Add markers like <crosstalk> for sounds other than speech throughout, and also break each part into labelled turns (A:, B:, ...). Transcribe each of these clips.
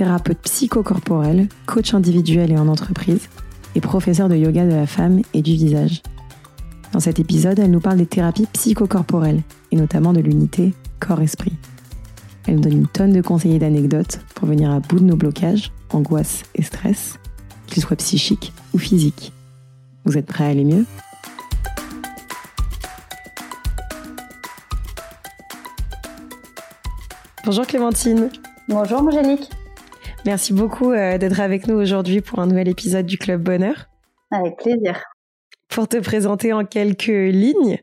A: thérapeute psychocorporelle, coach individuel et en entreprise, et professeur de yoga de la femme et du visage. Dans cet épisode, elle nous parle des thérapies psychocorporelles, et notamment de l'unité corps-esprit. Elle nous donne une tonne de conseils et d'anecdotes pour venir à bout de nos blocages, angoisses et stress, qu'ils soient psychiques ou physiques. Vous êtes prêts à aller mieux? Bonjour Clémentine.
B: Bonjour Angélique.
A: Merci beaucoup euh, d'être avec nous aujourd'hui pour un nouvel épisode du Club Bonheur.
B: Avec plaisir.
A: Pour te présenter en quelques lignes,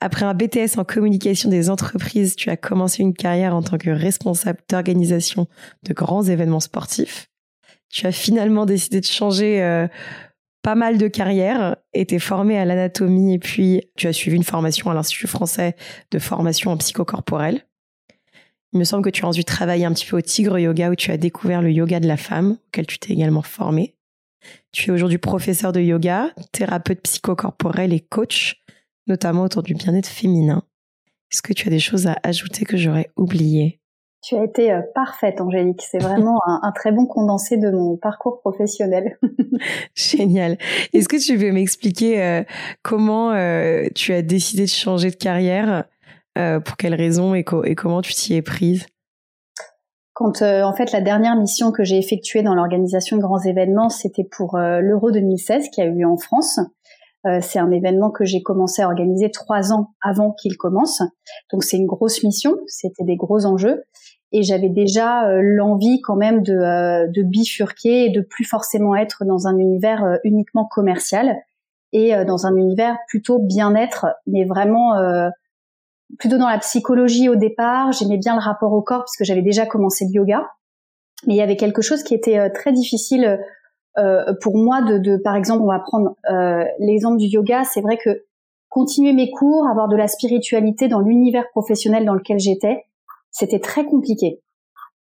A: après un BTS en communication des entreprises, tu as commencé une carrière en tant que responsable d'organisation de grands événements sportifs. Tu as finalement décidé de changer euh, pas mal de carrières, été formé à l'anatomie et puis tu as suivi une formation à l'Institut français de formation en psychocorporel. Il me semble que tu as ensuite travaillé un petit peu au Tigre Yoga où tu as découvert le yoga de la femme, auquel tu t'es également formé. Tu es aujourd'hui professeur de yoga, thérapeute psychocorporel et coach, notamment autour du bien-être féminin. Est-ce que tu as des choses à ajouter que j'aurais oubliées?
B: Tu as été euh, parfaite, Angélique. C'est vraiment un, très bon condensé de mon parcours professionnel. <laughs>
A: Génial. Est-ce que tu veux m'expliquer euh, comment euh, tu as décidé de changer de carrière? Euh, pour quelles raisons et, comment tu t'y es prise?
B: Quand euh, en fait la dernière mission que j'ai effectuée dans l'organisation de grands événements, c'était pour euh, l'Euro 2016 qui a eu lieu en France. c'est un événement que j'ai commencé à organiser trois ans avant qu'il commence. Donc c'est une grosse mission, c'était des gros enjeux. Et j'avais déjà l'envie quand même de, de bifurquer et de plus forcément être dans un univers uniquement commercial et dans un univers plutôt bien-être, mais vraiment plutôt dans la psychologie au départ. J'aimais bien le rapport au corps puisque j'avais déjà commencé le yoga. Mais il y avait quelque chose qui était euh, très difficile euh, pour moi de, de, par exemple, on va prendre euh, l'exemple du yoga. C'est vrai que continuer mes cours, avoir de la spiritualité dans l'univers professionnel dans lequel j'étais, c'était très compliqué.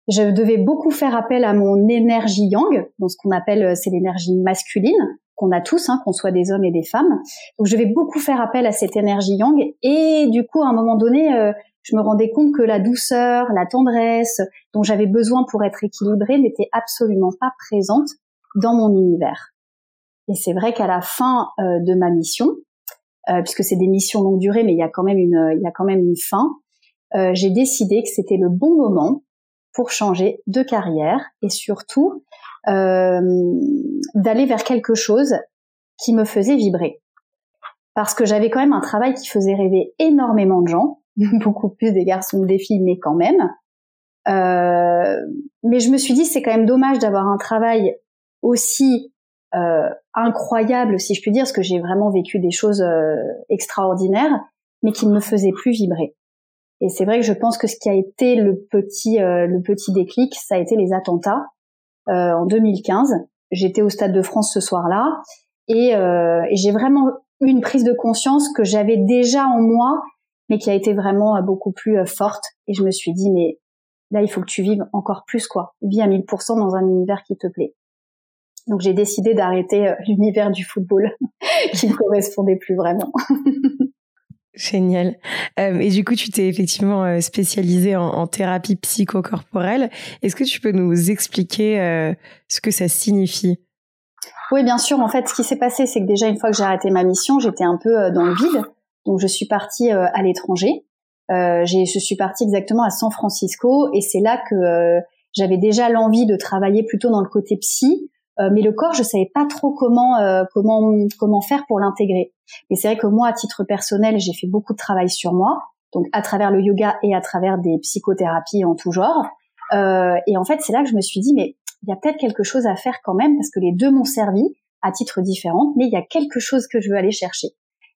B: Je devais beaucoup faire appel à mon énergie yang, dans ce qu'on appelle euh, c'est l'énergie masculine, qu'on a tous, hein, qu'on soit des hommes et des femmes. Donc je vais beaucoup faire appel à cette énergie yang et du coup à un moment donné, euh, je me rendais compte que la douceur, la tendresse dont j'avais besoin pour être équilibrée n'était absolument pas présente dans mon univers. Et c'est vrai qu'à la fin euh, de ma mission, euh, puisque c'est des missions longue durée, mais il y a quand même une, il y a quand même une fin, j'ai décidé que c'était le bon moment pour changer de carrière et surtout d'aller vers quelque chose qui me faisait vibrer. Parce que j'avais quand même un travail qui faisait rêver énormément de gens, <laughs> beaucoup plus des garçons que des filles, mais quand même. Euh, mais je me suis dit, c'est quand même dommage d'avoir un travail aussi euh, incroyable, si je puis dire, parce que j'ai vraiment vécu des choses euh, extraordinaires, mais qui ne me faisaient plus vibrer. Et c'est vrai que je pense que ce qui a été le petit, euh, le petit déclic, ça a été les attentats euh, en 2015. J'étais au Stade de France ce soir-là et, euh, et j'ai vraiment eu une prise de conscience que j'avais déjà en moi, mais qui a été vraiment euh, beaucoup plus forte. Et je me suis dit, mais là, il faut que tu vives encore plus, quoi. Vis à 1000% dans un univers qui te plaît. Donc j'ai décidé d'arrêter l'univers du football <laughs> qui ne correspondait plus vraiment. <laughs>
A: Génial. Euh, et du coup, tu t'es effectivement euh, spécialisée en, en thérapie psychocorporelle. Est-ce que tu peux nous expliquer euh, ce que ça signifie?
B: Oui, bien sûr. En fait, ce qui s'est passé, c'est que déjà une fois que j'ai arrêté ma mission, j'étais un peu dans le vide. Donc, je suis partie à l'étranger. je suis partie exactement à San Francisco, et c'est là que j'avais déjà l'envie de travailler plutôt dans le côté psy, mais le corps, je savais pas trop comment euh, comment comment faire pour l'intégrer. Mais c'est vrai que moi, à titre personnel, j'ai fait beaucoup de travail sur moi, donc à travers le yoga et à travers des psychothérapies en tout genre. Euh, et en fait, c'est là que je me suis dit, mais il y a peut-être quelque chose à faire quand même, parce que les deux m'ont servi à titre différent, mais il y a quelque chose que je veux aller chercher.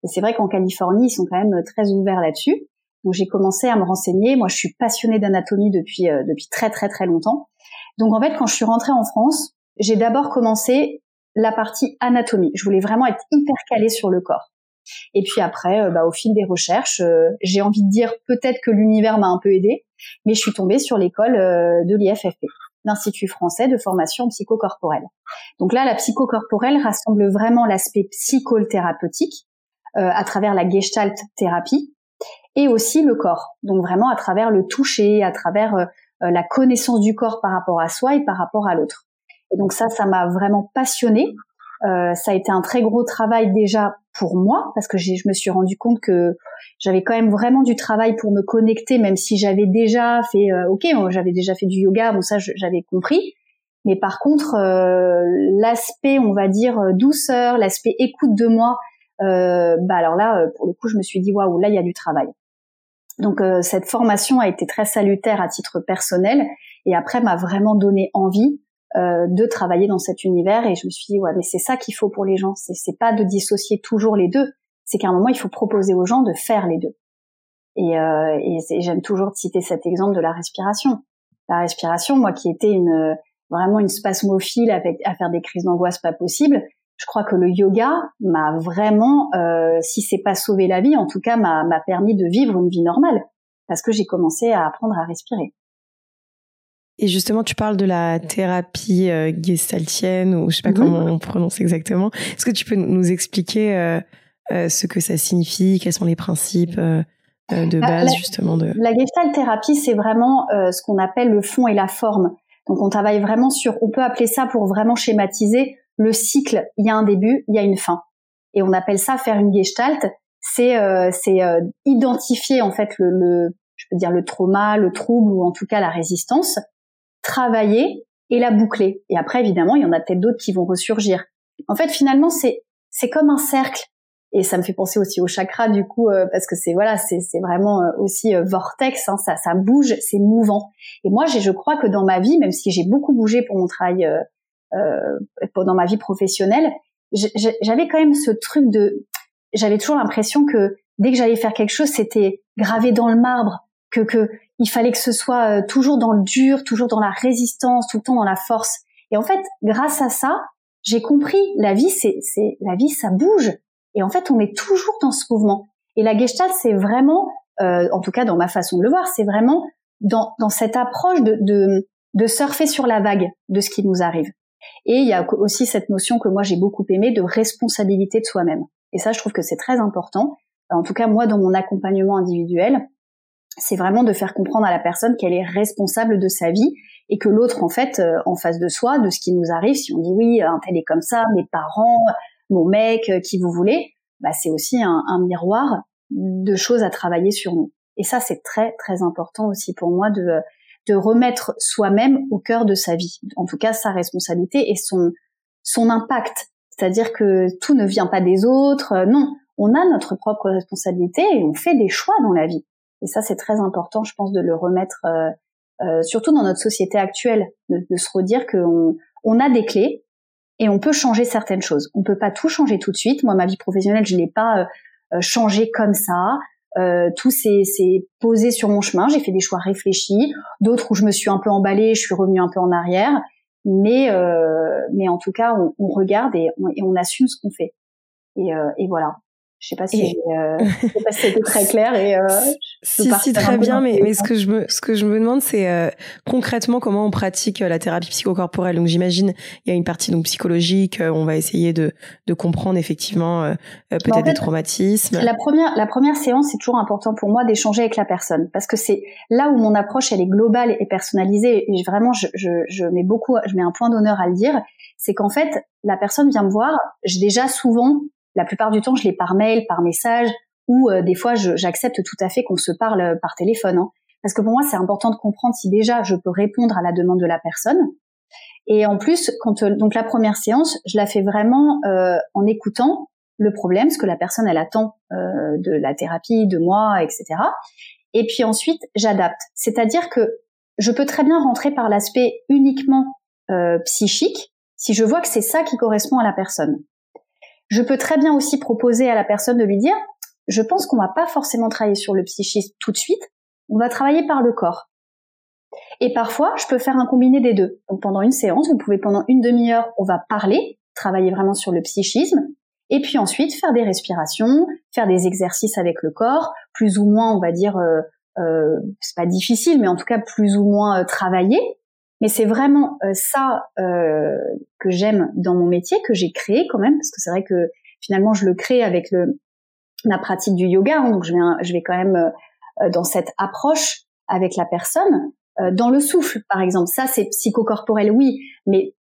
B: Et c'est vrai qu'en Californie, ils sont quand même très ouverts là-dessus. Donc j'ai commencé à me renseigner. Moi, je suis passionnée d'anatomie depuis depuis très très très longtemps. Donc en fait, quand je suis rentrée en France, j'ai d'abord commencé la partie anatomie. Je voulais vraiment être hyper calée sur le corps. Et puis après, bah, au fil des recherches, j'ai envie de dire peut-être que l'univers m'a un peu aidé, mais je suis tombée sur l'école de l'IFFP, l'Institut français de formation psychocorporelle. Donc là, la psychocorporelle rassemble vraiment l'aspect psychothérapeutique à travers la gestalt thérapie et aussi le corps. Donc vraiment à travers le toucher, à travers la connaissance du corps par rapport à soi et par rapport à l'autre. Et donc ça, ça m'a vraiment passionnée. Euh, ça a été un très gros travail déjà pour moi parce que je me suis rendu compte que j'avais quand même vraiment du travail pour me connecter, même si j'avais déjà fait, euh, ok, j'avais déjà fait du yoga, bon ça j'avais compris. Mais par contre, euh, l'aspect, on va dire douceur, l'aspect écoute de moi, bah alors là, pour le coup, je me suis dit waouh, là il y a du travail. Donc cette formation a été très salutaire à titre personnel et après m'a vraiment donné envie euh, de travailler dans cet univers. Et je me suis dit ouais mais c'est ça qu'il faut pour les gens. C'est pas de dissocier toujours les deux. C'est qu'à un moment il faut proposer aux gens de faire les deux. Et, euh, et j'aime toujours citer cet exemple de la respiration. La respiration moi qui étais une vraiment une spasmophile avec à faire des crises d'angoisse pas possible je crois que le yoga m'a vraiment euh, si c'est pas sauvé la vie en tout cas m'a permis de vivre une vie normale. Parce que j'ai commencé à apprendre à respirer
A: et justement, tu parles de la thérapie euh, gestaltienne, ou je sais pas mhm. comment on prononce exactement. Est-ce que tu peux nous expliquer euh, euh, ce que ça signifie, quels sont les principes de bah, base justement de
B: la gestalt thérapie, c'est vraiment ce qu'on appelle le fond et la forme. Donc, on travaille vraiment sur, on peut appeler ça pour vraiment schématiser le cycle. Il y a un début, il y a une fin, et on appelle ça faire une gestalt. C'est c'est identifier en fait le, le je peux dire le trauma, le trouble ou en tout cas la résistance, travailler et la boucler. Et après, évidemment, il y en a peut-être d'autres qui vont ressurgir. En fait, finalement, c'est c'est comme un cercle. Et ça me fait penser aussi au chakra du coup euh, parce que c'est voilà c'est vraiment euh, aussi euh, vortex hein, ça ça bouge c'est mouvant et moi je crois que dans ma vie même si j'ai beaucoup bougé pour mon travail pendant ma vie professionnelle j'avais quand même ce truc de j'avais toujours l'impression que dès que j'allais faire quelque chose c'était gravé dans le marbre que que il fallait que ce soit euh, toujours dans le dur, toujours dans la résistance, tout le temps dans la force. Et en fait, grâce à ça, j'ai compris la vie, c'est, la vie, ça bouge. Et en fait, on est toujours dans ce mouvement. Et la Gestalt, c'est vraiment, euh, en tout cas dans ma façon de le voir, c'est vraiment dans, dans cette approche de, de, de surfer sur la vague de ce qui nous arrive. Et il y a aussi cette notion que moi j'ai beaucoup aimée de responsabilité de soi-même. Et ça, je trouve que c'est très important. En tout cas, moi, dans mon accompagnement individuel, c'est vraiment de faire comprendre à la personne qu'elle est responsable de sa vie et que l'autre, en fait, euh, en face de soi, de ce qui nous arrive, si on dit oui, un tel est comme ça, mes parents, mon mec, euh, qui vous voulez, bah, c'est aussi un, un, miroir de choses à travailler sur nous. Et ça, c'est très, très important aussi pour moi de, de remettre soi-même au cœur de sa vie. En tout cas, sa responsabilité et son, son impact. C'est-à-dire que tout ne vient pas des autres. Euh, non, on a notre propre responsabilité et on fait des choix dans la vie. Et ça, c'est très important, je pense, de le remettre, euh, euh, surtout dans notre société actuelle, de, se redire qu'on on a des clés et on peut changer certaines choses. On peut pas tout changer tout de suite. Moi, ma vie professionnelle, je l'ai pas euh, changé comme ça. tout s'est posé sur mon chemin. J'ai fait des choix réfléchis, d'autres où je me suis un peu emballée, je suis revenue un peu en arrière. Mais mais en tout cas, on, regarde et on, et on assume ce qu'on fait. Et, et voilà. Je sais pas si, euh, sais pas si c'était très <laughs> clair et euh,
A: si si très bien mais, mais ce que je me ce que je me demande c'est euh, concrètement comment on pratique euh, la thérapie psychocorporelle. Donc j'imagine il y a une partie donc psychologique euh, on va essayer de de comprendre effectivement peut-être des traumatismes.
B: la première la première séance c'est toujours important pour moi d'échanger avec la personne. Parce que c'est là où mon approche elle est globale et personnalisée. Et vraiment je, je, je mets beaucoup je mets un point d'honneur à le dire. C'est qu'en fait la personne vient me voir j'ai déjà souvent la plupart du temps, je l'ai par mail, par message, ou euh, des fois, j'accepte tout à fait qu'on se parle euh, par téléphone. Hein. Parce que pour moi, c'est important de comprendre si déjà je peux répondre à la demande de la personne. Et en plus, quand euh, donc la première séance, je la fais vraiment en écoutant le problème, ce que la personne elle attend de la thérapie, de moi, etc. Et puis ensuite, j'adapte. C'est-à-dire que je peux très bien rentrer par l'aspect uniquement psychique si je vois que c'est ça qui correspond à la personne. Je peux très bien aussi proposer à la personne de lui dire, je pense qu'on va pas forcément travailler sur le psychisme tout de suite, on va travailler par le corps. Et parfois, je peux faire un combiné des deux. Donc pendant une séance, vous pouvez pendant une demi-heure, on va parler, travailler vraiment sur le psychisme, et puis ensuite faire des respirations, faire des exercices avec le corps, plus ou moins, on va dire, euh, euh, c'est pas difficile, mais en tout cas plus ou moins euh, travaillé. Mais c'est vraiment euh, ça euh, que j'aime dans mon métier, que j'ai créé quand même, parce que c'est vrai que finalement je le crée avec le, la pratique du yoga, hein, donc je vais, je vais quand même dans cette approche avec la personne. dans le souffle, par exemple, ça c'est psychocorporel, oui, mais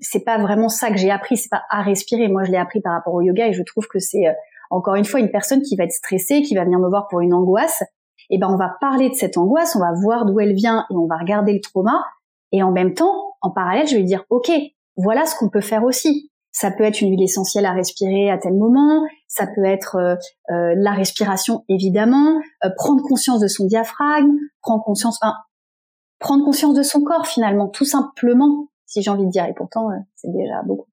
B: c'est pas vraiment ça que j'ai appris, c'est pas à respirer. Moi, je l'ai appris par rapport au yoga et je trouve que c'est encore une fois une personne qui va être stressée, qui va venir me voir pour une angoisse, et ben on va parler de cette angoisse, on va voir d'où elle vient et on va regarder le trauma. Et en même temps, en parallèle, je vais dire, ok, voilà ce qu'on peut faire aussi. Ça peut être une huile essentielle à respirer à tel moment, ça peut être euh, euh, la respiration évidemment, euh, prendre conscience de son diaphragme, prendre conscience, enfin, prendre conscience de son corps finalement, tout simplement, si j'ai envie de dire. Et pourtant, c'est déjà beaucoup.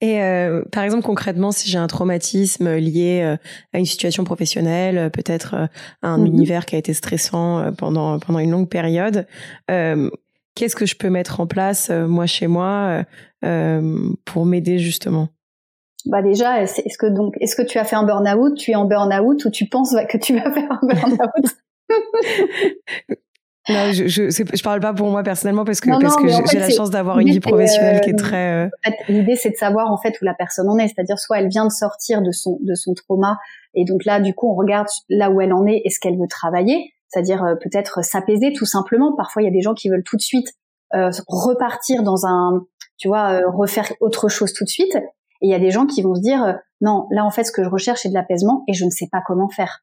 A: Et euh, par exemple, concrètement, si j'ai un traumatisme lié euh, à une situation professionnelle, euh, peut-être à un mhm. univers qui a été stressant pendant pendant une longue période, qu'est-ce que je peux mettre en place moi chez moi pour m'aider justement?
B: Bah déjà, est-ce que donc est-ce que tu as fait un burn-out? Tu es en burn-out ou tu penses que tu vas faire un burn-out? <laughs>
A: Non, je, je, je parle pas pour moi personnellement parce que, parce que j'ai la chance d'avoir une vie professionnelle qui est euh, très.
B: Euh, l'idée, c'est de savoir en fait où la personne en est, c'est-à-dire soit elle vient de sortir de son de son trauma et donc là, du coup, on regarde là où elle en est et ce qu'elle veut travailler, c'est-à-dire euh, peut-être s'apaiser tout simplement. Parfois, il y a des gens qui veulent tout de suite repartir dans un, tu vois, refaire autre chose tout de suite. Et il y a des gens qui vont se dire non, là en fait, ce que je recherche c'est de l'apaisement et je ne sais pas comment faire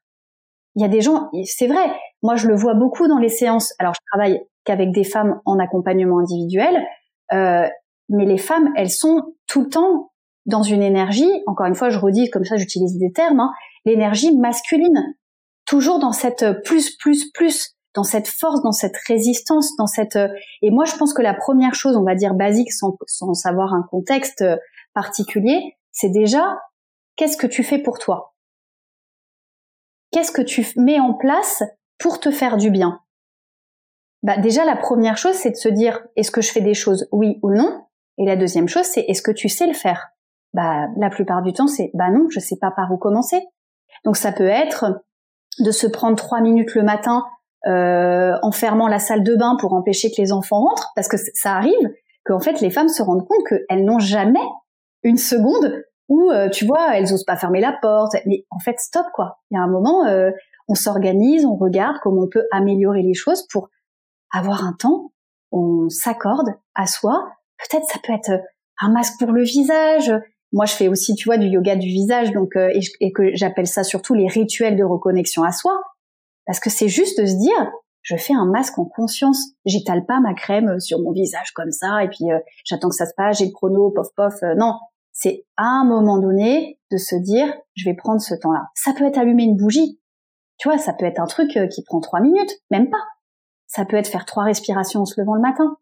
B: il y a des gens, c'est vrai, moi je le vois beaucoup dans les séances. Alors je travaille qu'avec des femmes en accompagnement individuel, euh, mais les femmes, elles sont tout le temps dans une énergie, encore une fois je redis, comme ça j'utilise des termes, hein, l'énergie masculine, toujours dans cette plus, plus, plus, dans cette force, dans cette résistance, dans cette... Et moi je pense que la première chose, on va dire basique, sans, sans savoir un contexte particulier, c'est déjà qu'est-ce que tu fais pour toi? Qu'est-ce que tu mets en place pour te faire du bien bah, Déjà, la première chose, c'est de se dire, est-ce que je fais des choses oui ou non? Et la deuxième chose, c'est, est-ce que tu sais le faire? Bah, La plupart du temps, c'est, bah non, je sais pas par où commencer. Donc ça peut être de se prendre trois minutes le matin euh, en fermant la salle de bain pour empêcher que les enfants rentrent, parce que ça arrive qu'en fait les femmes se rendent compte qu'elles n'ont jamais une seconde ou euh, tu vois, elles osent pas fermer la porte. Mais en fait, stop quoi. Il y a un moment, euh, on s'organise, on regarde comment on peut améliorer les choses pour avoir un temps. On s'accorde à soi. Peut-être ça peut être un masque pour le visage. Moi, je fais aussi, tu vois, du yoga du visage, donc euh, et, que j'appelle ça surtout les rituels de reconnexion à soi, parce que c'est juste de se dire, je fais un masque en conscience. J'étale pas ma crème sur mon visage comme ça, et puis j'attends que ça se passe, j'ai le chrono, pof pof. non, c'est à un moment donné de se dire, je vais prendre ce temps-là. Ça peut être allumer une bougie. Tu vois, ça peut être un truc euh, qui prend trois minutes, même pas. Ça peut être faire trois respirations en se levant le matin.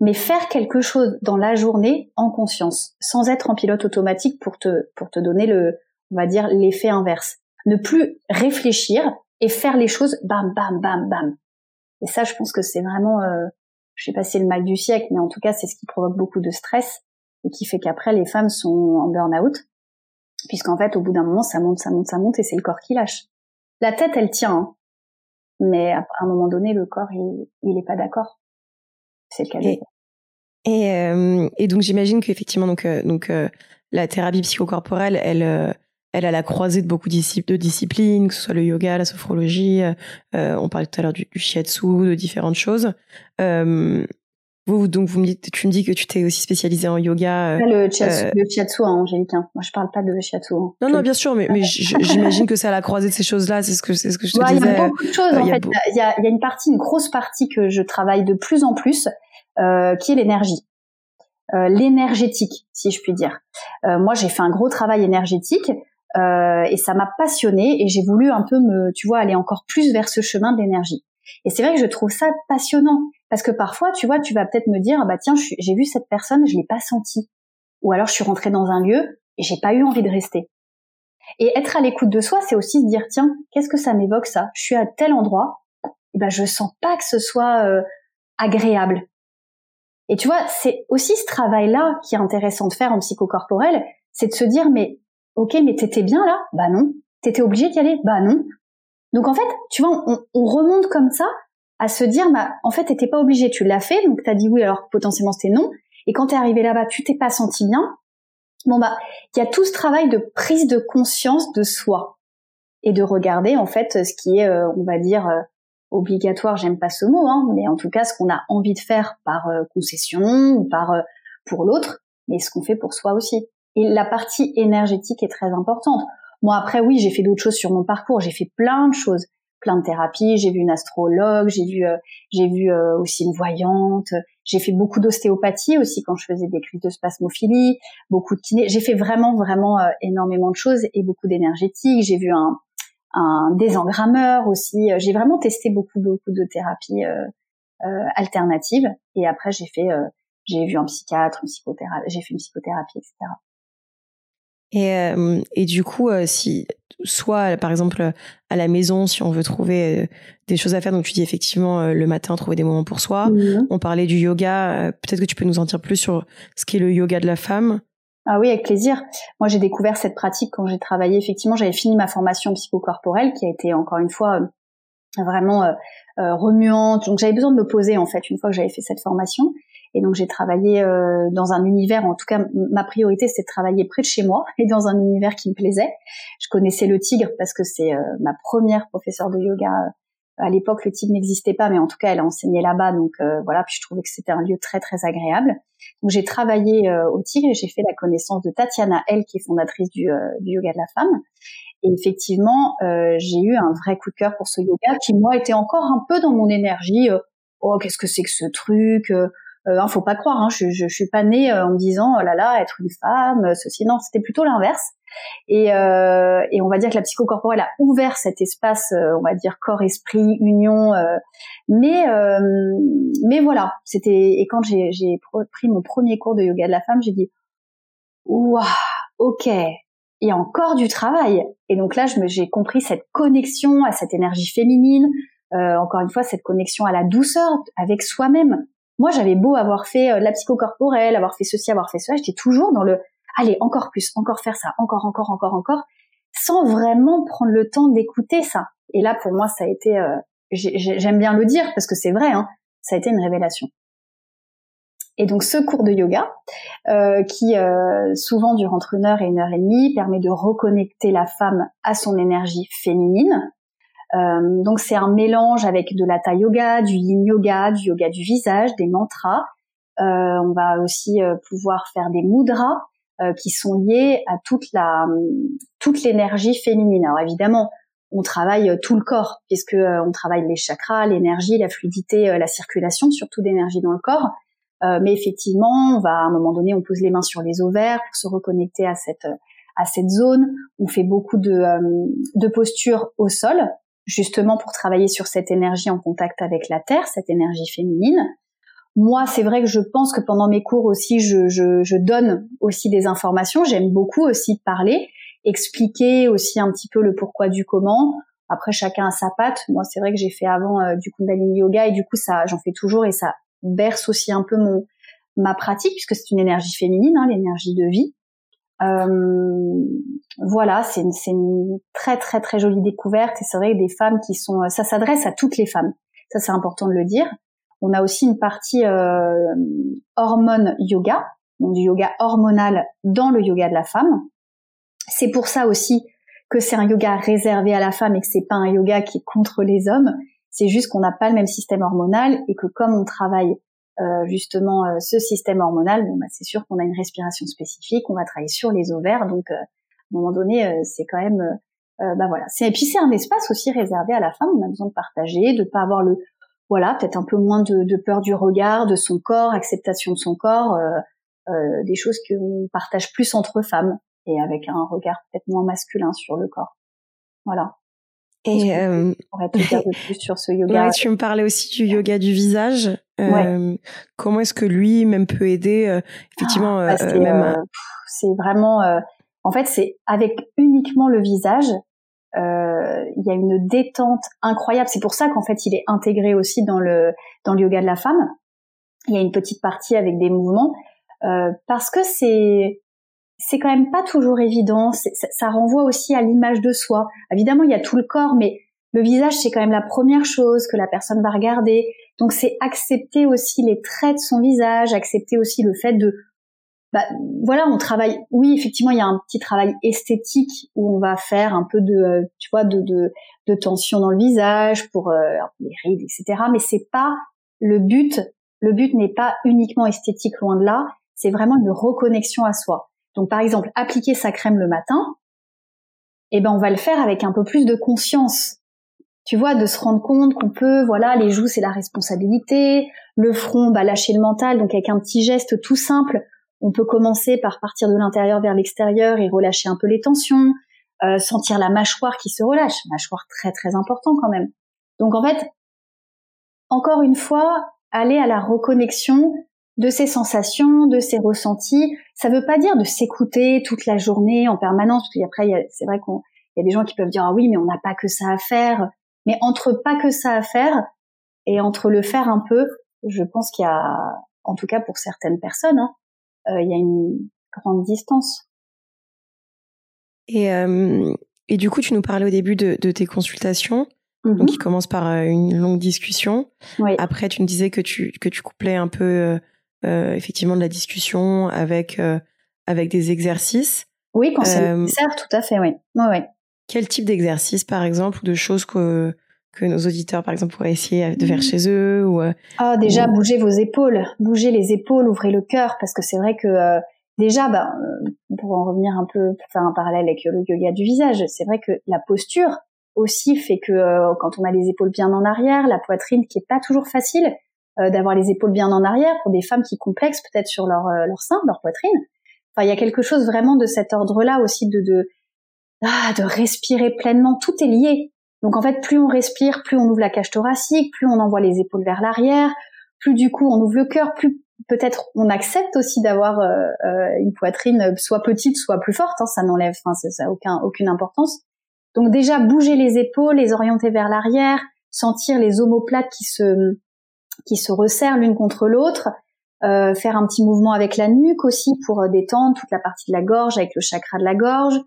B: Mais faire quelque chose dans la journée en conscience, sans être en pilote automatique pour te, pour te donner le, on va dire, l'effet inverse. Ne plus réfléchir et faire les choses bam, bam, bam, bam. Et ça, je pense que c'est vraiment, euh, je sais pas si c'est le mal du siècle, mais en tout cas, c'est ce qui provoque beaucoup de stress et qui fait qu'après les femmes sont en burn-out, puisqu'en fait au bout d'un moment ça monte, ça monte, ça monte et c'est le corps qui lâche. La tête elle tient, hein. mais à un moment donné le corps il, il est pas d'accord. C'est le cas.
A: Et, et, euh, et donc j'imagine qu'effectivement donc euh, donc euh, la thérapie psychocorporelle elle elle a la croisée de beaucoup de disciplines, que ce soit le yoga, la sophrologie, on parlait tout à l'heure du, du, shiatsu, de différentes choses. Vous, donc, vous me dites, tu me dis que tu t'es aussi spécialisé en yoga.
B: Euh, le shiatsu, euh, le shiatsu hein, Angélique. Hein. Moi, je parle pas de shiatsu. Hein.
A: Non, non, bien sûr, mais, mais j'imagine que c'est à la croisée de ces choses-là. C'est ce que, c'est ce que je te disais.
B: Il y a beaucoup de choses, en fait. Il y a, y a, une partie, une grosse partie que je travaille de plus en plus, euh, qui est l'énergie. Euh, l'énergétique, si je puis dire. Moi, j'ai fait un gros travail énergétique et ça m'a passionné et j'ai voulu un peu me, tu vois, aller encore plus vers ce chemin de l'énergie. Et c'est vrai que je trouve ça passionnant parce que parfois, tu vois, tu vas peut-être me dire, ah bah tiens, j'ai vu cette personne, je l'ai pas senti. Ou alors je suis rentrée dans un lieu et j'ai pas eu envie de rester. Et être à l'écoute de soi, c'est aussi se dire, tiens, qu'est-ce que ça m'évoque ça? Je suis à tel endroit, eh ben je sens pas que ce soit euh, agréable. Et tu vois, c'est aussi ce travail-là qui est intéressant de faire en psychocorporel, c'est de se dire mais ok, mais t'étais bien là? Bah non. T'étais obligé d'y aller? Bah non. Donc en fait, tu vois, on remonte comme ça à se dire, bah, en fait, t'étais pas obligé, tu l'as fait, donc t'as dit oui, alors potentiellement c'était non. Et quand t'es arrivé là-bas, tu t'es pas senti bien. Bon bah, il y a tout ce travail de prise de conscience de soi et de regarder en fait ce qui est, euh, on va dire, euh, obligatoire. J'aime pas ce mot, hein, mais en tout cas ce qu'on a envie de faire par euh, concession ou par pour l'autre, mais ce qu'on fait pour soi aussi. Et la partie énergétique est très importante. Moi après oui, j'ai fait d'autres choses sur mon parcours, j'ai fait plein de choses plein de thérapies. J'ai vu une astrologue, j'ai vu, euh, j'ai vu euh, aussi une voyante. J'ai fait beaucoup d'ostéopathie aussi quand je faisais des crises de spasmophilie, beaucoup de kiné. J'ai fait vraiment, vraiment euh, énormément de choses et beaucoup d'énergétique. J'ai vu un, un désengrammeur aussi. J'ai vraiment testé beaucoup, beaucoup de thérapies alternatives. Et après, j'ai fait, j'ai vu un psychiatre, une psychothérapie, j'ai fait une psychothérapie, etc.
A: Et, et du coup, si soit par exemple à la maison si on veut trouver euh, des choses à faire. Donc tu dis effectivement euh, le matin trouver des moments pour soi. On parlait du yoga. Euh, peut-être que tu peux nous en dire plus sur ce qu'est le yoga de la femme.
B: Ah oui, avec plaisir. Moi, j'ai découvert cette pratique quand j'ai travaillé. Effectivement, j'avais fini ma formation psychocorporelle, qui a été encore une fois vraiment remuante. Donc, j'avais besoin de me poser en fait une fois que j'avais fait cette formation. Et donc j'ai travaillé euh, dans un univers, en tout cas ma priorité c'était de travailler près de chez moi <laughs> et dans un univers qui me plaisait. Je connaissais le tigre parce que c'est euh, ma première professeure de yoga. À l'époque le tigre n'existait pas, mais en tout cas elle a enseigné là-bas, donc euh, voilà. Puis je trouvais que c'était un lieu très très agréable. Donc j'ai travaillé au tigre et j'ai fait la connaissance de Tatiana elle qui est fondatrice du, du yoga de la femme. Et effectivement, j'ai eu un vrai coup de cœur pour ce yoga qui moi était encore un peu dans mon énergie. oh qu'est-ce que c'est que ce truc euh, hein, faut pas croire, hein, je, je, je, suis pas née euh, en me disant oh là là être une femme, euh, ceci non, c'était plutôt l'inverse. Et, euh, et, on va dire que la psychocorporelle a ouvert cet espace, euh, on va dire corps esprit union. mais mais voilà, c'était et quand j'ai pris mon premier cours de yoga de la femme, j'ai dit waouh, ok, il y a encore du travail. Et donc là, j'ai compris cette connexion à cette énergie féminine. encore une fois, cette connexion à la douceur avec soi-même moi, j'avais beau avoir fait euh, la psychocorporelle, avoir fait ceci, avoir fait cela, j'étais toujours dans le allez, encore plus, encore faire ça, encore, encore, encore, encore, sans vraiment prendre le temps d'écouter ça. Et là, pour moi, ça a été, euh, j'aime bien le dire parce que c'est vrai, hein, ça a été une révélation. Et donc ce cours de yoga, euh, qui souvent dure entre une heure et une heure et demie, permet de reconnecter la femme à son énergie féminine, euh, donc c'est un mélange avec de l'hatha yoga, du yin yoga, du yoga du visage, des mantras. Euh, on va aussi euh, pouvoir faire des mudras qui sont liés à toute la toute l'énergie féminine. Alors évidemment, on travaille tout le corps puisque on travaille les chakras, l'énergie, la fluidité, la circulation, surtout d'énergie dans le corps. mais effectivement, on va à un moment donné, on pose les mains sur les ovaires pour se reconnecter à cette à cette zone. On fait beaucoup de, de postures au sol justement pour travailler sur cette énergie en contact avec la terre, cette énergie féminine. Moi, c'est vrai que je pense que pendant mes cours aussi, je, je, donne aussi des informations. J'aime beaucoup aussi parler, expliquer aussi un petit peu le pourquoi du comment. Après, chacun a sa patte. Moi, c'est vrai que j'ai fait avant euh, du Kundalini Yoga et du coup, ça, j'en fais toujours et ça berce aussi un peu mon ma pratique puisque c'est une énergie féminine, hein, l'énergie de vie. Euh, voilà, c'est une, une, très très très jolie découverte et c'est vrai que des femmes qui sont, ça s'adresse à toutes les femmes. Ça c'est important de le dire. On a aussi une partie euh, hormone yoga, donc du yoga hormonal dans le yoga de la femme. C'est pour ça aussi que c'est un yoga réservé à la femme et que c'est pas un yoga qui est contre les hommes. C'est juste qu'on n'a pas le même système hormonal et que comme on travaille euh, justement euh, ce système hormonal, bon, bah, c'est sûr qu'on a une respiration spécifique, on va travailler sur les ovaires, donc euh, à un moment donné, c'est quand même, bah voilà. Et puis c'est un espace aussi réservé à la femme. On a besoin de partager, de pas avoir le, voilà, peut-être un peu moins de, de, peur du regard, de son corps, acceptation de son corps, des choses qu'on partage plus entre femmes et avec un regard peut-être moins masculin sur le corps. Voilà.
A: Et euh, <laughs>
B: plus sur ce yoga?
A: tu me parlais aussi du yoga du visage. Euh, comment est-ce que lui même peut aider euh, effectivement ah, bah,
B: euh, c'est vraiment en fait c'est avec uniquement le visage il y a une détente incroyable. C'est pour ça qu'en fait, il est intégré aussi dans le dans le yoga de la femme. Il y a une petite partie avec des mouvements parce que c'est c'est quand même pas toujours évident. Ça, ça renvoie aussi à l'image de soi. Évidemment, il y a tout le corps, mais le visage, c'est quand même la première chose que la personne va regarder. Donc, c'est accepter aussi les traits de son visage, accepter aussi le fait de, bah, voilà, on travaille. Oui, effectivement, il y a un petit travail esthétique où on va faire un peu de, euh, tu vois, de, tension dans le visage pour euh, les rides, etc. Mais c'est pas le but. Le but n'est pas uniquement esthétique, loin de là. C'est vraiment une reconnexion à soi. Donc par exemple, appliquer sa crème le matin, eh ben on va le faire avec un peu plus de conscience. Tu vois, de se rendre compte qu'on peut, voilà, les joues c'est la responsabilité, le front, bah lâcher le mental, donc avec un petit geste tout simple, on peut commencer par partir de l'intérieur vers l'extérieur et relâcher un peu les tensions, euh, sentir la mâchoire qui se relâche, mâchoire très très important quand même. Donc en fait, encore une fois, aller à la reconnexion de ses sensations, de ses ressentis. Ça veut pas dire de s'écouter toute la journée en permanence, parce qu'après, c'est vrai qu'il y a des gens qui peuvent dire ah oui, mais on n'a pas que ça à faire. Mais entre pas que ça à faire et entre le faire un peu, je pense qu'il y a, en tout cas pour certaines personnes, hein, euh, il y a une grande distance.
A: Et, euh, et du coup, tu nous parlais au début de, tes consultations. Donc, mm-hmm. qui commencent par euh, une longue discussion. Après, tu nous disais que tu que tu couplais un peu euh, effectivement de la discussion avec avec des exercices.
B: Oui, quand c'est nécessaire, tout à fait, oui. Ouais, ouais.
A: Quel type d'exercice, par exemple, ou de choses que que nos auditeurs, par exemple, pourraient essayer de faire mmh. chez eux ou
B: Ah, déjà bouger vos épaules, bouger les épaules, ouvrez le cœur, parce que c'est vrai que déjà, bah, pour en revenir un peu, pour faire un parallèle avec le yoga du visage, c'est vrai que la posture aussi fait que quand on a les épaules bien en arrière, la poitrine qui est pas toujours facile, euh, d'avoir les épaules bien en arrière pour des femmes qui complexent peut-être sur leur, euh, leur sein, leur poitrine. Enfin, il y a quelque chose vraiment de cet ordre-là aussi de, de, ah, de respirer pleinement. Tout est lié. Donc en fait, plus on respire, plus on ouvre la cage thoracique, plus on envoie les épaules vers l'arrière, plus du coup on ouvre le cœur, plus peut-être on accepte aussi d'avoir euh, une poitrine soit petite, soit plus forte. Hein, ça n'enlève, enfin ça n'a aucun, aucune importance. Donc déjà bouger les épaules, les orienter vers l'arrière, sentir les omoplates qui se qui se resserrent l'une contre l'autre, euh, faire un petit mouvement avec la nuque aussi pour euh, détendre toute la partie de la gorge avec le chakra de la gorge,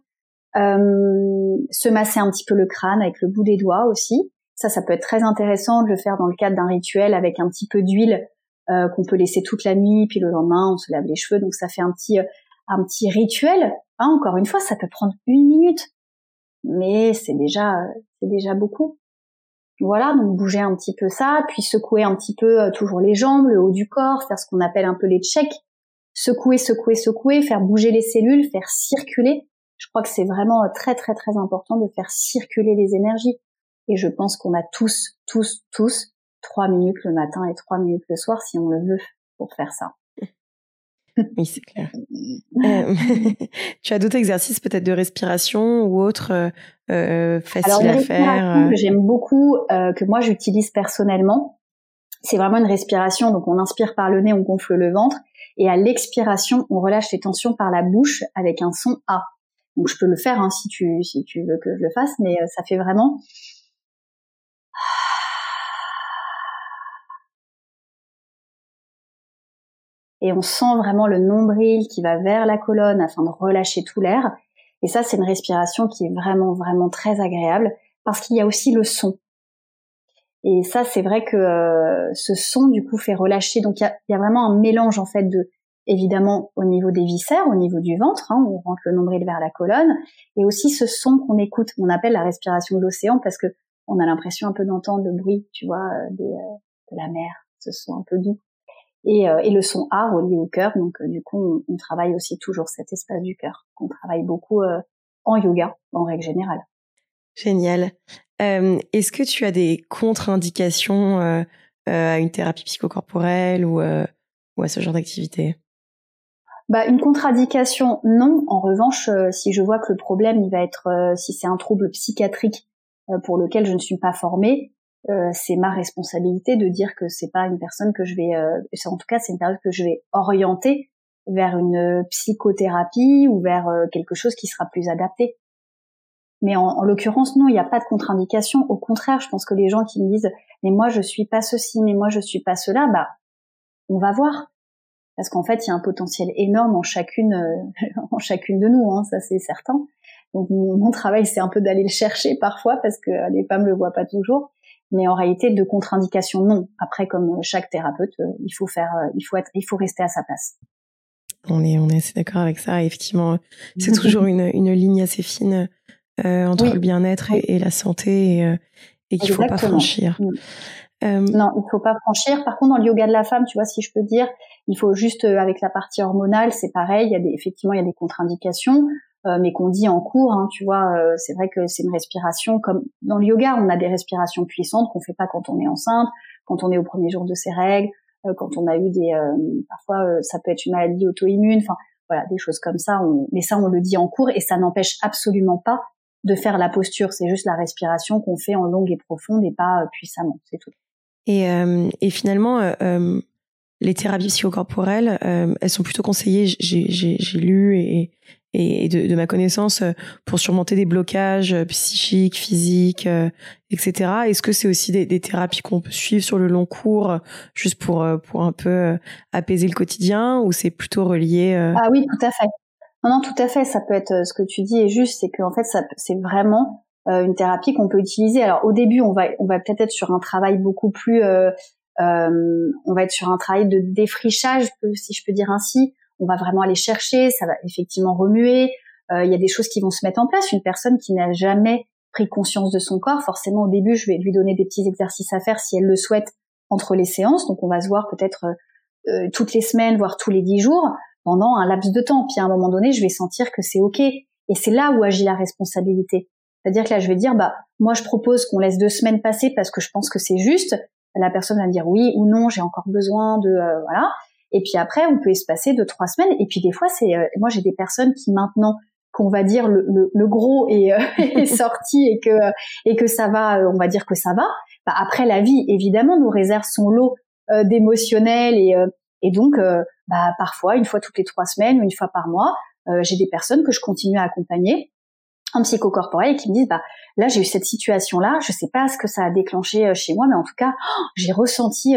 B: euh, se masser un petit peu le crâne avec le bout des doigts aussi. Ça, ça peut être très intéressant de le faire dans le cadre d'un rituel avec un petit peu d'huile euh, qu'on peut laisser toute la nuit, puis le lendemain on se lave les cheveux, donc ça fait un petit euh, un petit rituel. Hein, encore une fois, ça peut prendre une minute, mais c'est déjà c'est déjà beaucoup. Voilà, donc bouger un petit peu ça, puis secouer un petit peu euh, toujours les jambes, le haut du corps, faire ce qu'on appelle un peu les checks, secouer, secouer, secouer, faire bouger les cellules, faire circuler. Je crois que c'est vraiment euh, très très très important de faire circuler les énergies. Et je pense qu'on a tous, tous, tous trois minutes le matin et trois minutes le soir si on le veut pour faire ça. <laughs>
A: Oui, c'est clair. Euh, <laughs> tu as d'autres exercices peut-être de respiration ou autres euh, euh faciles à faire
B: que j'aime beaucoup, euh, que moi j'utilise personnellement, c'est vraiment une respiration. Donc on inspire par le nez, on gonfle le ventre, et à l'expiration, on relâche les tensions par la bouche avec un son A. Donc je peux le faire hein, si tu veux que je le fasse, mais ça fait vraiment et on sent vraiment le nombril qui va vers la colonne afin de relâcher tout l'air. Et ça, c'est une respiration qui est vraiment, vraiment très agréable parce qu'il y a aussi le son. Et ça, c'est vrai que euh, ce son, du coup, fait relâcher. Donc, il y a, vraiment un mélange, en fait, de, évidemment, au niveau des viscères, au niveau du ventre, hein, on rentre le nombril vers la colonne, et aussi ce son qu'on écoute, on appelle la respiration de l'océan, parce que on a l'impression un peu d'entendre le bruit, tu vois, euh, euh, de la mer, ce son un peu doux et, euh, et le son A relié au cœur. Donc euh, du coup, on, travaille aussi toujours cet espace du cœur qu'on travaille beaucoup en yoga en règle générale.
A: Génial. Est-ce que tu as des contre-indications à une thérapie psychocorporelle ou, ou à ce genre d'activité?
B: Bah, une contre-indication, non. En revanche, si je vois que le problème, il va être, si c'est un trouble psychiatrique pour lequel je ne suis pas formée, euh, c'est ma responsabilité de dire que c'est pas une personne que je vais, euh, en tout cas c'est une personne que je vais orienter vers une psychothérapie ou vers euh, quelque chose qui sera plus adapté. Mais en, en l'occurrence, non, il n'y a pas de contre-indication. Au contraire, je pense que les gens qui me disent, mais moi je suis pas ceci, mais moi je suis pas cela, bah, on va voir. Parce qu'en fait, il y a un potentiel énorme en chacune, euh, <laughs> en chacune de nous, hein, ça c'est certain. Donc mon, travail, c'est un peu d'aller le chercher parfois parce que les femmes le voient pas toujours. Mais en réalité, de contre-indication, non. Après, comme chaque thérapeute, euh, il faut faire, euh, il faut être, il faut rester à sa place.
A: On est, on est assez d'accord avec ça. Effectivement, c'est <laughs> toujours une, une ligne assez fine euh, entre le bien-être et, la santé et, euh, et qu'il faut pas franchir. Mm.
B: Euh, non, il faut pas franchir. Par contre, dans le yoga de la femme, tu vois, si je peux dire, il faut juste avec la partie hormonale, c'est pareil. Il y a des, effectivement, il y a des contre-indications, mais qu'on dit en cours. Hein, tu vois, c'est vrai que c'est une respiration comme dans le yoga, on a des respirations puissantes qu'on fait pas quand on est enceinte, quand on est au premier jour de ses règles, quand on a eu des, parfois, ça peut être une maladie auto-immune. Enfin, voilà, des choses comme ça. On, mais ça, on le dit en cours et ça n'empêche absolument pas de faire la posture. C'est juste la respiration qu'on fait en longue et profonde et pas euh, puissamment. C'est tout.
A: Et, euh, et finalement, euh, les thérapies psychocorporelles, elles sont plutôt conseillées. J'ai lu et, de, ma connaissance pour surmonter des blocages psychiques, physiques, etc. Est-ce que c'est aussi des, thérapies qu'on peut suivre sur le long cours, juste pour pour un peu apaiser le quotidien, ou c'est plutôt relié
B: Ah oui, tout à fait. Non, non, tout à fait. Ça peut être euh, ce que tu dis est juste, c'est qu'en fait, c'est vraiment euh, une thérapie qu'on peut utiliser. Alors, au début, on va, on va peut-être être sur un travail beaucoup plus, euh, euh, on va être sur un travail de défrichage, si je peux dire ainsi. On va vraiment aller chercher, ça va effectivement remuer. Il y a des choses qui vont se mettre en place. Une personne qui n'a jamais pris conscience de son corps, forcément, au début, je vais lui donner des petits exercices à faire si elle le souhaite entre les séances. Donc, on va se voir peut-être toutes les semaines, voire tous les dix jours pendant un laps de temps. Puis à un moment donné, je vais sentir que c'est ok. Et c'est là où agit la responsabilité. C'est-à-dire que là, je vais dire, bah, moi, je propose qu'on laisse deux semaines passer parce que je pense que c'est juste. La personne va me dire oui ou non, j'ai encore besoin de, euh, voilà. Et puis après, on peut espacer de trois semaines. Et puis des fois, c'est, euh, moi, j'ai des personnes qui maintenant, qu'on va dire le, le, gros est, euh, <laughs> est, <laughs> sorti et que et que ça va, on va dire que ça va. Bah, après, la vie, évidemment, nous réserve son lot d'émotionnel et et donc, euh, bah, parfois, une fois toutes les trois semaines ou une fois par mois, euh, j'ai des personnes que je continue à accompagner en psychocorporel et qui me disent bah là j'ai eu cette situation là je sais pas ce que ça a déclenché euh, chez moi mais en tout cas oh, j'ai ressenti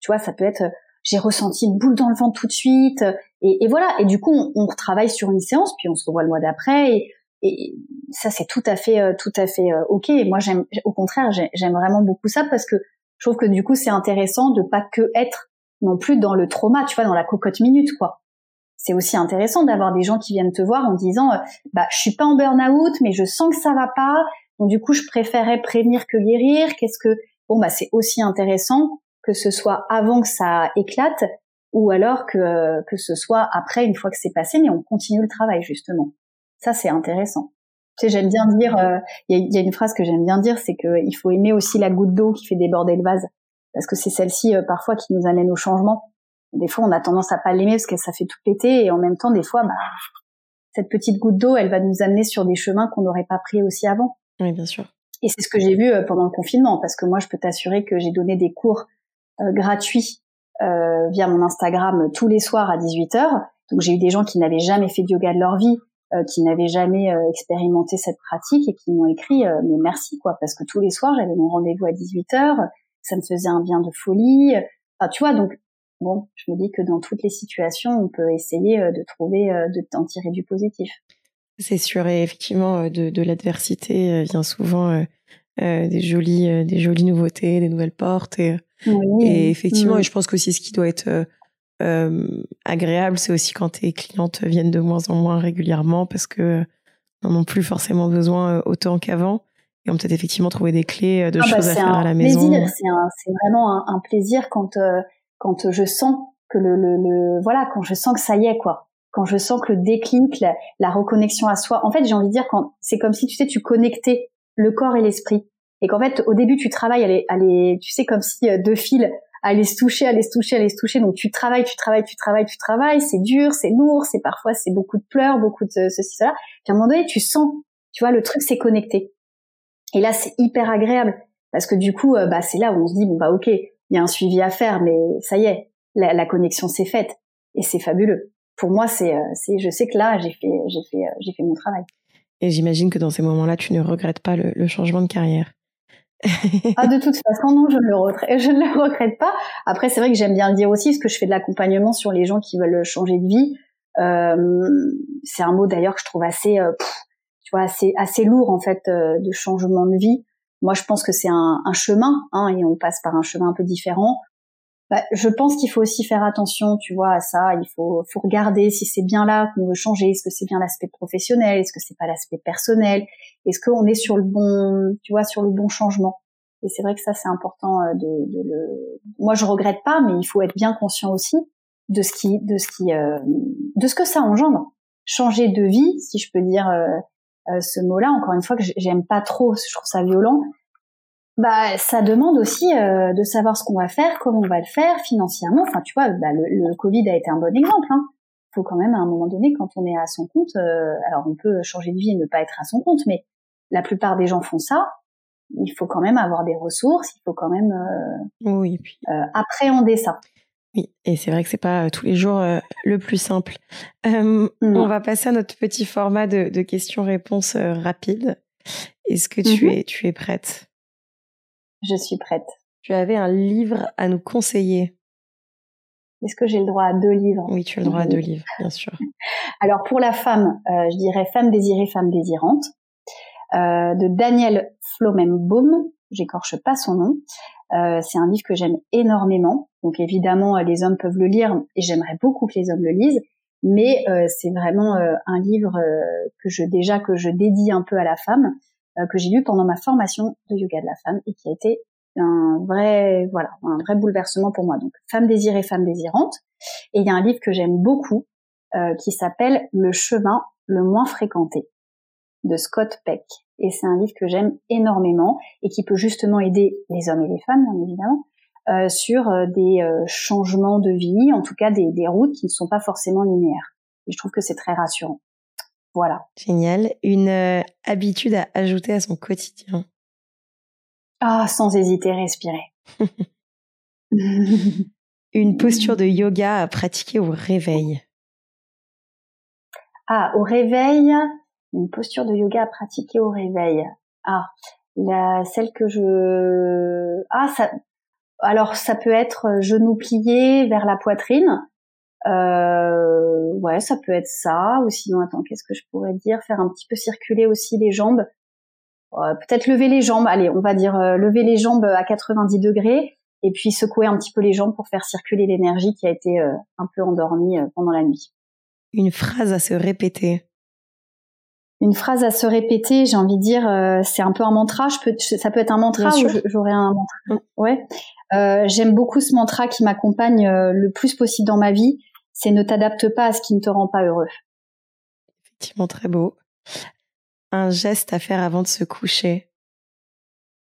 B: tu vois ça peut être j'ai ressenti une boule dans le ventre tout de suite et, voilà et du coup on, on, retravaille sur une séance puis on se revoit le mois d'après et, et, ça c'est tout à fait tout à fait ok et moi j'aime au contraire j'aime vraiment beaucoup ça parce que je trouve que du coup c'est intéressant de pas que être non plus dans le trauma, tu vois, dans la cocotte minute, quoi. C'est aussi intéressant d'avoir des gens qui viennent te voir en disant, euh, bah, je suis pas en burn-out, mais je sens que ça va pas. Donc du coup, je préférais prévenir que guérir. Qu'est-ce que bon bah c'est aussi intéressant que ce soit avant que ça éclate ou alors que que ce soit après une fois que c'est passé, mais on continue le travail justement. Ça c'est intéressant. Tu sais, j'aime bien dire, euh, il y, a, y, a, une phrase que j'aime bien dire, c'est qu'il faut aimer aussi la goutte d'eau qui fait déborder le vase parce que c'est celle-ci euh, parfois qui nous amène au changement. Des fois, on a tendance à pas l'aimer parce que ça fait tout péter, et en même temps, des fois, bah, cette petite goutte d'eau, elle va nous amener sur des chemins qu'on n'aurait pas pris aussi avant.
A: Oui, bien sûr.
B: Et c'est ce que j'ai vu euh, pendant le confinement, parce que moi, je peux t'assurer que j'ai donné des cours euh, gratuits euh, via mon Instagram tous les soirs à 18h. Donc j'ai eu des gens qui n'avaient jamais fait de yoga de leur vie, euh, qui n'avaient jamais expérimenté cette pratique et qui m'ont écrit mais merci quoi, parce que tous les soirs j'avais mon rendez-vous à 18h ça me faisait un bien de folie. Enfin, tu vois, donc bon, je me dis que dans toutes les situations, on peut essayer euh, de trouver, euh, de t'en tirer du positif.
A: C'est sûr, et effectivement, euh, de, de l'adversité vient souvent des jolies, des jolies nouveautés, des nouvelles portes, et, et effectivement, et je pense qu'aussi ce qui doit être agréable, c'est aussi quand tes clientes viennent de moins en moins régulièrement parce que n'en ont plus forcément besoin autant qu'avant et on peut-être effectivement trouver des clés euh, de ah bah, choses à faire à la maison.
B: C'est vraiment un, un, plaisir quand euh, quand je sens que le, le, le, voilà quand je sens que ça y est quoi. Quand je sens que le déclic la, la reconnexion à soi. En fait j'ai envie de dire quand c'est comme si tu sais tu connectais le corps et l'esprit. Et qu'en fait au début tu travailles aller aller tu sais comme si euh, deux fils allaient se toucher allaient se toucher allaient se toucher. Donc tu travailles tu travailles tu travailles tu travailles. C'est dur c'est lourd c'est parfois c'est beaucoup de pleurs beaucoup de ceci cela. Puis à un moment donné tu sens tu vois le truc s'est connecté. Et là, c'est hyper agréable. Parce que du coup, euh, bah, c'est là où on se dit bon bah ok, il y a un suivi à faire, mais ça y est, la, connexion s'est faite et c'est fabuleux. Pour moi, c'est, euh, je sais que là, j'ai fait, j'ai fait, euh, j'ai fait mon travail.
A: Et j'imagine que dans ces moments-là, tu ne regrettes pas le, changement de carrière. <laughs>
B: ah, de toute façon, non, je ne le regrette, je ne le regrette pas. Après, c'est vrai que j'aime bien le dire aussi, parce que je fais de l'accompagnement sur les gens qui veulent changer de vie. Euh, c'est un mot d'ailleurs que je trouve assez, euh, tu vois, assez, assez lourd en fait euh, de changement de vie. Moi, je pense que c'est un, un, chemin, hein, et on passe par un chemin un peu différent. Bah, je pense qu'il faut aussi faire attention, tu vois, à ça. Il faut, faut regarder si c'est bien là qu'on veut changer. Est-ce que c'est bien l'aspect professionnel? Est-ce que c'est pas l'aspect personnel? Est-ce qu'on est sur le bon, tu vois, sur le bon changement? Et c'est vrai que ça, c'est important euh, de, de, le. Moi, je regrette pas, mais il faut être bien conscient aussi de ce qui, de ce qui, euh, de ce que ça engendre. Changer de vie, si je peux dire euh, ce mot-là. Encore une fois, que j'aime pas trop, je trouve ça violent bah ça demande aussi euh, de savoir ce qu'on va faire, comment on va le faire financièrement. Enfin, tu vois, bah, le, le, Covid a été un bon exemple. Hein. faut quand même à un moment donné, quand on est à son compte, euh, alors on peut changer de vie et ne pas être à son compte, mais la plupart des gens font ça. Il faut quand même avoir des ressources, il faut quand même euh,
A: oui, puis...
B: appréhender ça.
A: Oui, et c'est vrai que c'est pas tous les jours le plus simple. on va passer à notre petit format de, de questions-réponses rapides. Est-ce que tu mm-hmm. es tu es prête?
B: Je suis prête.
A: Tu avais un livre à nous conseiller.
B: Est-ce que j'ai le droit à deux livres?
A: Oui, tu as le droit à deux livres, bien sûr. <laughs>
B: Alors pour la femme, euh, je dirais Femme désirée, femme désirante, euh, de Daniel Flomembaum. J'écorche pas son nom. Euh, c'est un livre que j'aime énormément. Donc évidemment, les hommes peuvent le lire et j'aimerais beaucoup que les hommes le lisent. Mais c'est vraiment un livre que je déjà que je dédie un peu à la femme euh, que j'ai lu pendant ma formation de yoga de la femme et qui a été un vrai voilà un vrai bouleversement pour moi donc femme désirée femme désirante et il y a un livre que j'aime beaucoup euh, qui s'appelle le chemin le moins fréquenté de Scott Peck et c'est un livre que j'aime énormément et qui peut justement aider les hommes et les femmes bien évidemment euh, sur euh, des euh, changements de vie en tout cas des, des routes qui ne sont pas forcément linéaires et je trouve que c'est très rassurant voilà.
A: Génial. Une euh, habitude à ajouter à son quotidien.
B: Ah, sans hésiter, respirer. <laughs>
A: Une posture de yoga à pratiquer au réveil.
B: Ah, au réveil, une posture de yoga à pratiquer au réveil. Ah, la, celle que je... Ah, ça... Alors, ça peut être genou plié vers la poitrine. Euh, ouais, ça peut être ça. Ou sinon, attends, qu'est-ce que je pourrais dire? Faire un petit peu circuler aussi les jambes. Euh, Peut-être lever les jambes. Allez, on va dire euh, lever les jambes à 90 degrés et puis secouer un petit peu les jambes pour faire circuler l'énergie qui a été euh, un peu endormie euh, pendant la nuit.
A: Une phrase à se répéter.
B: Une phrase à se répéter, j'ai envie de dire, c'est un peu un mantra. Je peux, ça peut être un mantra ou j'aurais un mantra. Mm. Ouais. J'aime beaucoup ce mantra qui m'accompagne le plus possible dans ma vie c'est ne t'adapte pas à ce qui ne te rend pas heureux.
A: Effectivement, très beau. Un geste à faire avant de se coucher.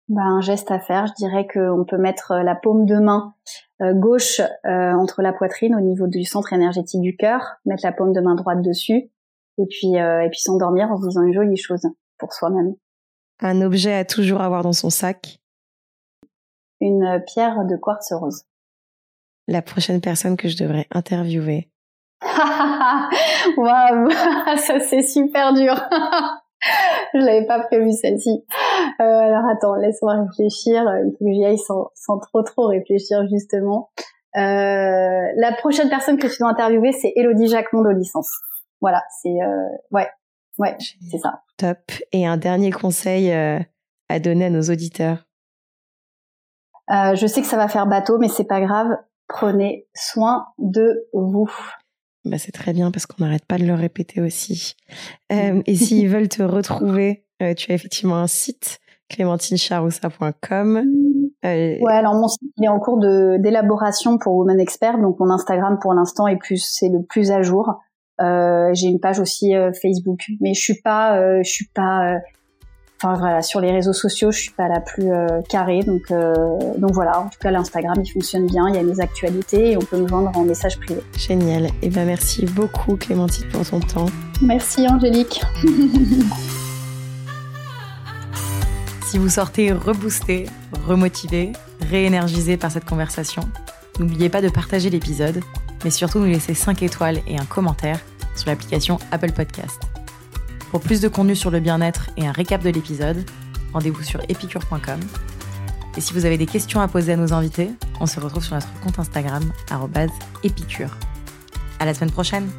B: Bah, un geste à faire, je dirais qu'on peut mettre euh, la paume de main euh, gauche euh, entre la poitrine au niveau du centre énergétique du cœur, mettre la paume de main droite dessus, et puis et puis s'endormir en se disant une jolie chose pour soi-même.
A: Un objet à toujours avoir dans son sac.
B: Une pierre de quartz rose
A: la prochaine personne que je devrais interviewer <laughs>
B: Waouh, <laughs> ça c'est super dur. <laughs> je l'avais pas prévu celle-ci. Euh, alors attends, laisse-moi réfléchir. Il faut que j'y aille sans, sans trop trop réfléchir justement. Euh, la prochaine personne que tu dois interviewer, c'est Elodie Jacquemont de licence. Voilà, c'est euh, ouais, ouais, c'est ça.
A: Top. Et un dernier conseil euh, à donner à nos auditeurs.
B: Euh, je sais que ça va faire bateau, mais c'est pas grave prenez soin de vous.
A: Bah, c'est très bien parce qu'on n'arrête pas de le répéter aussi. <laughs> Euh, et s'ils veulent te retrouver, euh, tu as effectivement un site, clémentinecharoussa.com.
B: Euh... Ouais, alors mon site il est en cours d'élaboration pour Women Expert, donc mon Instagram pour l'instant est plus c'est le plus à jour. Euh, j'ai une page aussi euh, Facebook, mais je suis pas euh, je suis pas Enfin voilà, sur les réseaux sociaux, je suis pas la plus euh, carrée, donc euh, donc voilà. En tout cas, l'Instagram il fonctionne bien, il y a mes actualités et on peut me vendre en message privé.
A: Génial. Et eh ben merci beaucoup Clémentine pour ton temps.
B: Merci Angélique. <laughs>
A: si vous sortez reboosté, remotivé, réénergisé par cette conversation, n'oubliez pas de partager l'épisode, mais surtout nous laisser 5 étoiles et un commentaire sur l'application Apple Podcast.
C: Pour plus de contenu sur le bien-être et un récap de l'épisode, rendez-vous sur epicure.com. Et si vous avez des questions à poser à nos invités, on se retrouve sur notre compte Instagram, épicure. À la semaine prochaine!